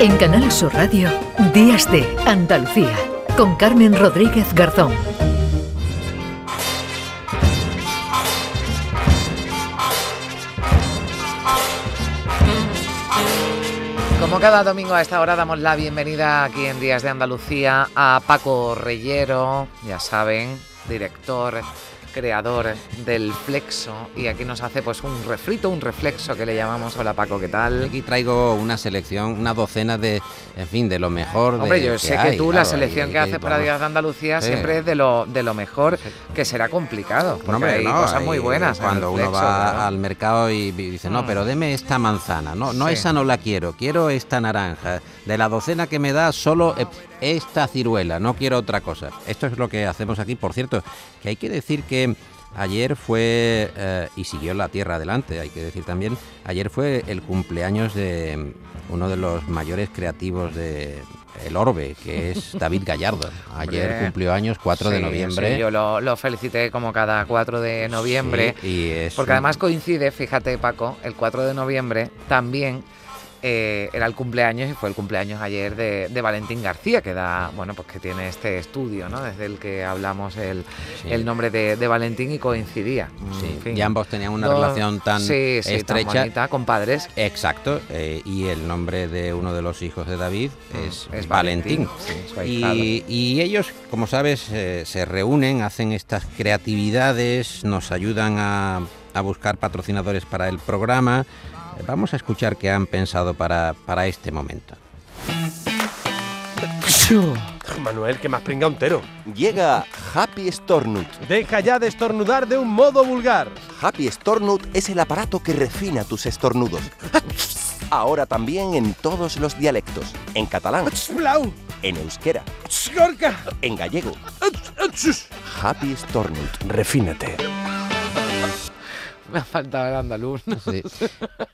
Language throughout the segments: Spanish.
En Canal Sur Radio, Días de Andalucía, con Carmen Rodríguez Garzón. Como cada domingo a esta hora damos la bienvenida aquí en Días de Andalucía a Paco Reyero, ya saben, director creador del flexo y aquí nos hace pues un refrito, un reflexo que le llamamos. Hola Paco, ¿qué tal? Aquí traigo una selección, una docena de, en fin, de lo mejor. Hombre, yo sé que tú la selección que haces para Días de Andalucía siempre es de lo, de lo mejor, que será complicado. Porque hay cosas muy buenas. Cuando uno va al mercado y dice, no, mm. pero deme esta manzana, no, no esa no la quiero, quiero esta naranja. De la docena que me da, solo esta ciruela, no quiero otra cosa. Esto es lo que hacemos aquí, por cierto, que hay que decir que ayer fue, eh, y siguió la tierra adelante, hay que decir también, ayer fue el cumpleaños de uno de los mayores creativos de El Orbe, que es David Gallardo. Ayer cumplió años 4 de noviembre. yo lo, felicité como cada 4 de noviembre, y porque además coincide, fíjate Paco, el 4 de noviembre también eh, era el cumpleaños y fue el cumpleaños ayer de, Valentín García, que da, bueno, pues que tiene este estudio, ¿no? Desde el que hablamos el, nombre de, Valentín y coincidía. Sí. y ambos tenían una relación tan estrecha. Tan con padres. Exacto. Eh, y el nombre de uno de los hijos de David mm, es, Valentín. y, ellos, como sabes, eh, se reúnen, hacen estas creatividades, nos ayudan a, a buscar patrocinadores para el programa. Vamos a escuchar qué han pensado para, para este momento. Manuel, que más pringa un tero. Llega Happy Stornut. Deja ya de estornudar de un modo vulgar. Happy Stornut es el aparato que refina tus estornudos. Ahora también en todos los dialectos. En catalán. En euskera. En gallego. Happy Stornut. Refínate. Me ha faltado el andaluz.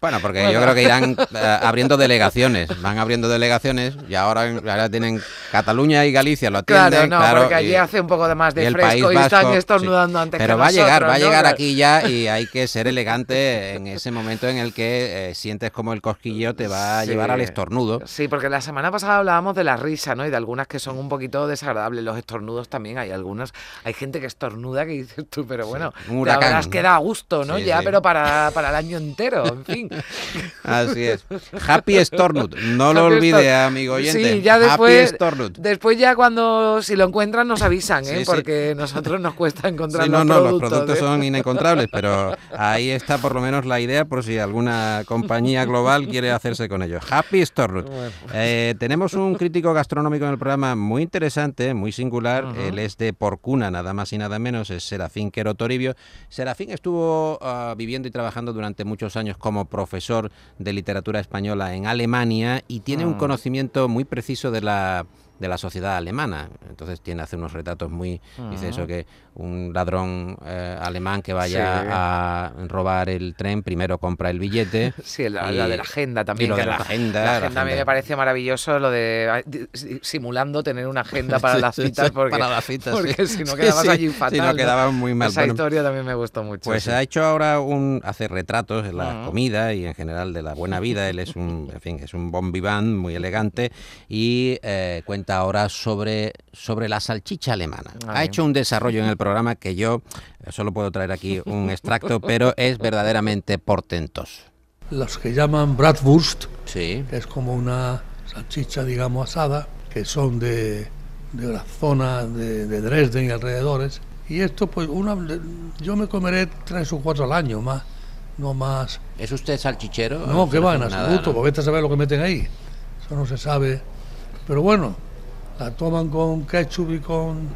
Bueno, porque yo creo que irán eh, abriendo delegaciones. Van abriendo delegaciones y ahora, tienen Cataluña y Galicia, lo atienden. Claro, no, porque allí hace un poco de más de fresco y están estornudando antes Pero va a llegar, va a llegar aquí ya y hay que ser elegante en ese momento en el que eh, sientes como el cosquillo te va a llevar al estornudo. Sí, porque la semana pasada hablábamos de la risa, ¿no? Y de algunas que son un poquito desagradables. Los estornudos también hay algunos. Hay gente que estornuda que dices tú, pero bueno, un huracán, te queda a gusto, ¿no? Ya, pero para, para, el año entero, en fin. Así es. Happy Stornut, no lo olvide, amigo oyente. Sí, ya después, después ya cuando, si lo encuentran nos avisan, ¿eh? porque nosotros nos cuesta encontrar no, los no, productos. los productos ¿eh? son inencontrables, pero ahí está por lo menos la idea por si alguna compañía global quiere hacerse con ellos. Happy Stornut. Eh, tenemos un crítico gastronómico en el programa muy interesante, muy singular. Él es de Porcuna, nada más y nada menos, es Serafín Quero Toribio. Serafín estuvo viviendo y trabajando durante muchos años como profesor de literatura española en Alemania y tiene un mm. conocimiento muy preciso de la de la sociedad alemana. Entonces tiene hace unos retratos muy, dice eso que un ladrón eh, alemán que vaya a robar el tren primero compra el billete. Sí, la, de la agenda también. lo de la, agenda. La agenda a mí me parece maravilloso lo de simulando tener una agenda para las citas porque, para las citas, porque si no quedabas allí fatal. Si no quedaba muy mal. Esa historia también me gustó mucho. Pues ha hecho ahora un hace retratos de la comida y en general de la buena vida. Él es un, en fin, es un bon vivant muy elegante y eh, cuenta ahora sobre, sobre la salchicha alemana. Ha hecho un desarrollo en el programa que yo solo puedo traer aquí un extracto, pero es verdaderamente portentoso. Los que llaman Bratwurst, sí. que es como una salchicha, digamos, asada, que son de, de la zona de, Dresden y alrededores. Y esto, pues, una, yo me comeré tres o cuatro al año más, no más. ¿Es usted salchichero? No, que va, en absoluto, porque vete a saber lo que meten ahí. Eso no se sabe. Pero bueno, la toman con ketchup y con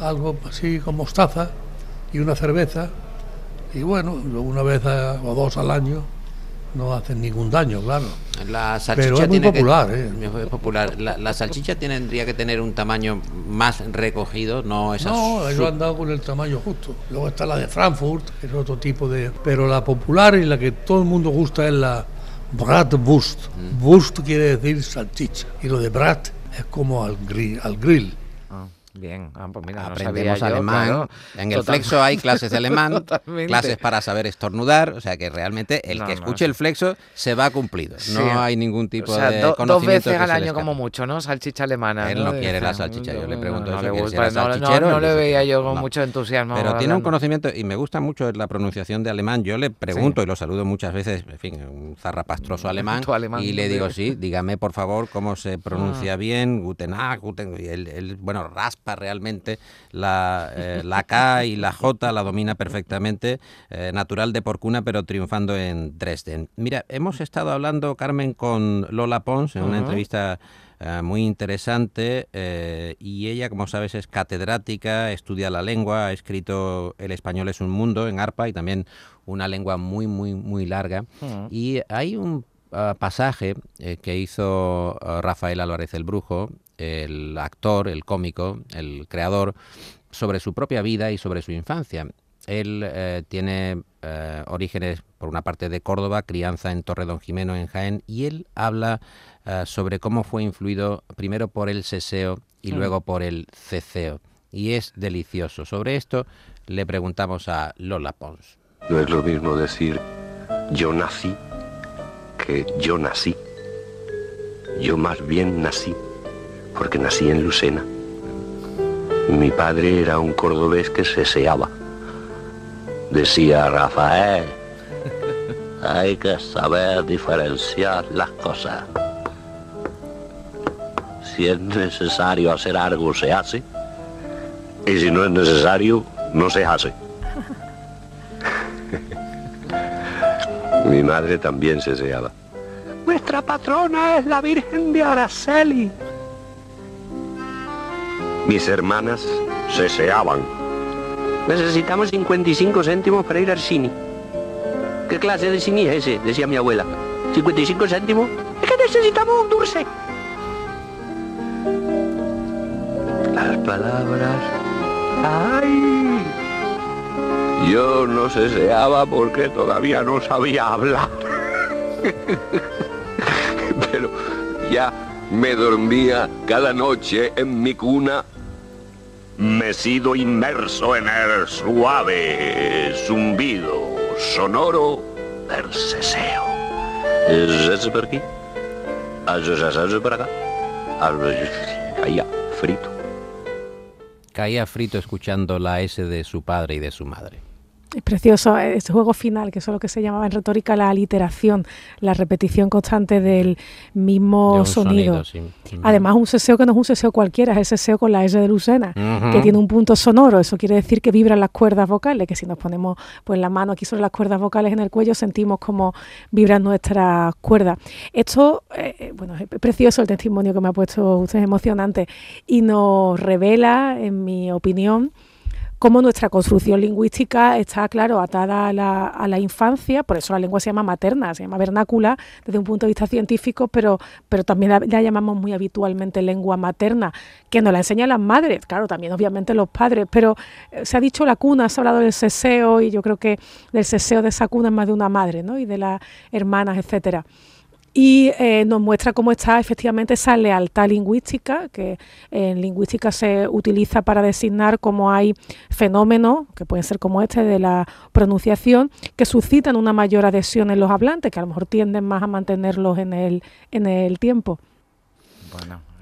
algo así, con mostaza y una cerveza. Y bueno, una vez o dos al año no hacen ningún daño, claro. La salchicha Pero es muy popular, ¿eh? popular. La, salchicha tendría que tener un tamaño más recogido, no esas... No, ellos han dado con el tamaño justo. Luego está la de Frankfurt, que es otro tipo de... Pero la popular y la que todo el mundo gusta es la Bratwurst. Mm. quiere decir salchicha. Y lo de Brat es como al grill. Al grill. Bien, ah, pues mira, aprendemos alemán. en el flexo hay clases de alemán, clases para saber estornudar, o sea que realmente el que escuche el flexo se va cumplido. No hay ningún tipo de conocimiento. Dos veces al año como mucho, ¿no? Salchicha alemana. Él no, quiere la salchicha, yo le pregunto eso, no, le veía yo con mucho entusiasmo. Pero tiene un conocimiento y me gusta mucho la pronunciación de alemán. Yo le pregunto y lo saludo muchas veces, en fin, un zarrapastroso alemán, alemán y le digo, sí, dígame por favor cómo se pronuncia ah. bien, Guten Tag, Guten, y él, bueno, raspa realmente la, eh, la K y la J, la domina perfectamente, eh, natural de Porcuna, pero triunfando en Dresden. Mira, hemos estado hablando, Carmen, con Lola Pons en una entrevista eh, muy interesante y ella, como sabes, es catedrática, estudia la lengua, ha escrito El español es un mundo en ARPA y también una lengua muy, muy, muy larga. Y hay un pasaje que hizo Rafael Álvarez el Brujo el actor, el cómico, el creador, sobre su propia vida y sobre su infancia. Él eh, tiene eh, orígenes, por una parte, de Córdoba, crianza en Torre Don Jimeno, en Jaén, y él habla eh, sobre cómo fue influido primero por el seseo y luego por el ceceo. Y es delicioso. Sobre esto le preguntamos a Lola Pons. No es lo mismo decir yo nací yo nací. Yo más bien nací porque nací en Lucena. Mi padre era un cordobés que se seaba. Decía Rafael, hay que saber diferenciar las cosas. Si es necesario hacer algo, se hace. Y si no es necesario, no se hace. Mi madre también se seaba. Nuestra patrona es la Virgen de Araceli. Mis hermanas se seaban. Necesitamos 55 céntimos para ir al cine. ¿Qué clase de cine es ese? Decía mi abuela. ¿55 céntimos? Es que necesitamos un dulce. Las palabras... ¡Ay! Yo no se seaba porque todavía no sabía hablar. Pero ya me dormía cada noche en mi cuna me sido inmerso en el suave zumbido sonoro del ceseo. ¿Es por aquí? ¿Es por acá? Caía frito. Caía frito escuchando la S de su padre y de su madre. Es precioso este juego final, que es lo que se llamaba en retórica la aliteración, la repetición constante del mismo sonido. Además, un seseo que no es un seseo cualquiera, es el seseo con la S de Lucena, que tiene un punto sonoro. Eso quiere decir que vibran las cuerdas vocales, que si nos ponemos pues la mano aquí sobre las cuerdas vocales en el cuello, sentimos como vibran nuestras cuerdas. Esto, eh, bueno, es precioso el testimonio que me ha puesto usted, emocionante, y nos revela, en mi opinión, cómo nuestra construcción lingüística está, claro, atada a la, infancia, por eso la lengua se llama materna, se llama vernácula desde un punto de vista científico, pero, pero también la, llamamos muy habitualmente lengua materna, que nos la enseñan las madres, claro, también obviamente los padres, pero eh, se ha dicho la cuna, se ha hablado del seseo y yo creo que del seseo de esa cuna es más de una madre, ¿no? Y de las hermanas, etcétera y eh, nos muestra cómo está efectivamente esa lealtad lingüística, que en lingüística se utiliza para designar cómo hay fenómenos, que pueden ser como este de la pronunciación, que suscitan una mayor adhesión en los hablantes, que a lo mejor tienden más a mantenerlos en el, en el tiempo.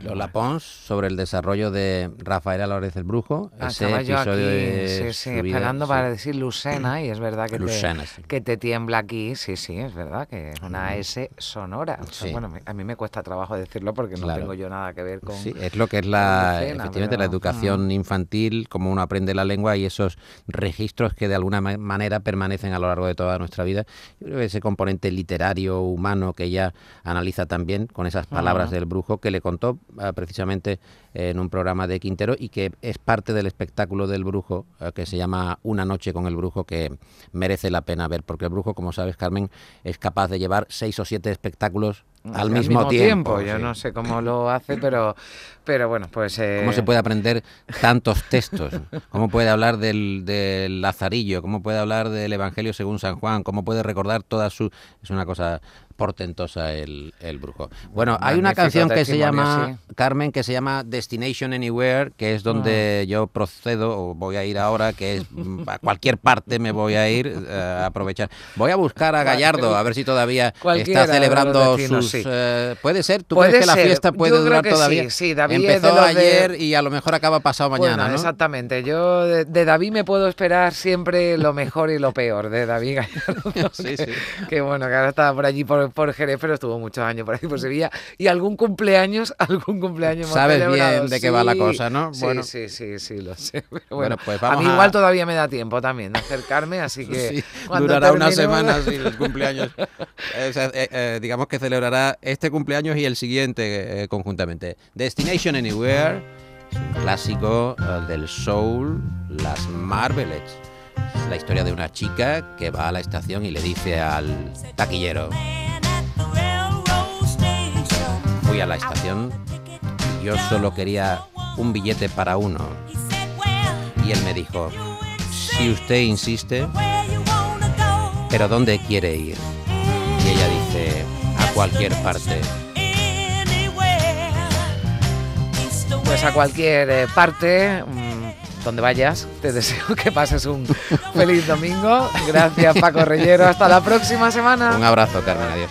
Lola Pons sobre el desarrollo de Rafael Álvarez el Brujo. Ah, ese episodio sí, sí, esperando para decir Lucena y es verdad que, te, que te tiembla aquí, sí, sí, es verdad que es una S sonora. bueno, a mí me cuesta trabajo decirlo porque no tengo yo nada que ver con... Sí, es lo que es la, efectivamente la educación infantil, cómo uno aprende la lengua y esos registros que de alguna manera permanecen a lo largo de toda nuestra vida. Yo creo que ese componente literario, humano, que ella analiza también con esas palabras del brujo que le contó precisamente en un programa de Quintero y que es parte del espectáculo del brujo ah, que se llama Una noche con el brujo que merece la pena ver porque el brujo, como sabes Carmen, es capaz de llevar seis o siete espectáculos al, mismo, tiempo. Yo no sé cómo lo hace, pero, pero bueno, pues... Eh... ¿Cómo se puede aprender tantos textos? ¿Cómo puede hablar del, del, Lazarillo? ¿Cómo puede hablar del Evangelio según San Juan? ¿Cómo puede recordar toda su...? Es una cosa portentosa el, el brujo. Bueno, hay una canción que se llama, Carmen, que se llama Destination Anywhere, que es donde ah. yo procedo, o voy a ir ahora, que es a cualquier parte me voy a ir eh, a aprovechar. Voy a buscar a Gallardo, a ver si todavía está celebrando sus... Eh, puede ser, ¿tú crees que la fiesta puede durar todavía? Sí, sí, David Empezó ayer y a lo mejor acaba pasado mañana, Exactamente, yo de, David me puedo esperar siempre lo mejor y lo peor de David Gallardo. sí, sí. Que bueno, que ahora está por allí por por, Jerez, pero estuvo muchos años por ahí por Sevilla. Y algún cumpleaños, algún cumpleaños Sabes bien de qué va la cosa, ¿no? Sí, bueno. sí, sí, sí, lo sé. bueno, pues vamos a mí igual todavía me da tiempo también de acercarme, así que... durará unas semanas y el cumpleaños. Eh, eh, digamos que celebrará este cumpleaños y el siguiente eh, conjuntamente. Destination Anywhere, un clásico del soul, las Marvelettes la historia de una chica que va a la estación y le dice al taquillero, fui a la estación y yo solo quería un billete para uno. Y él me dijo, si usted insiste, pero ¿dónde quiere ir? Y ella dice, cualquier parte. Pues a cualquier eh, parte, mm, donde vayas, te deseo que pases un feliz domingo. Gracias Paco Reyero, hasta la próxima semana. Un abrazo, Carmen, adiós.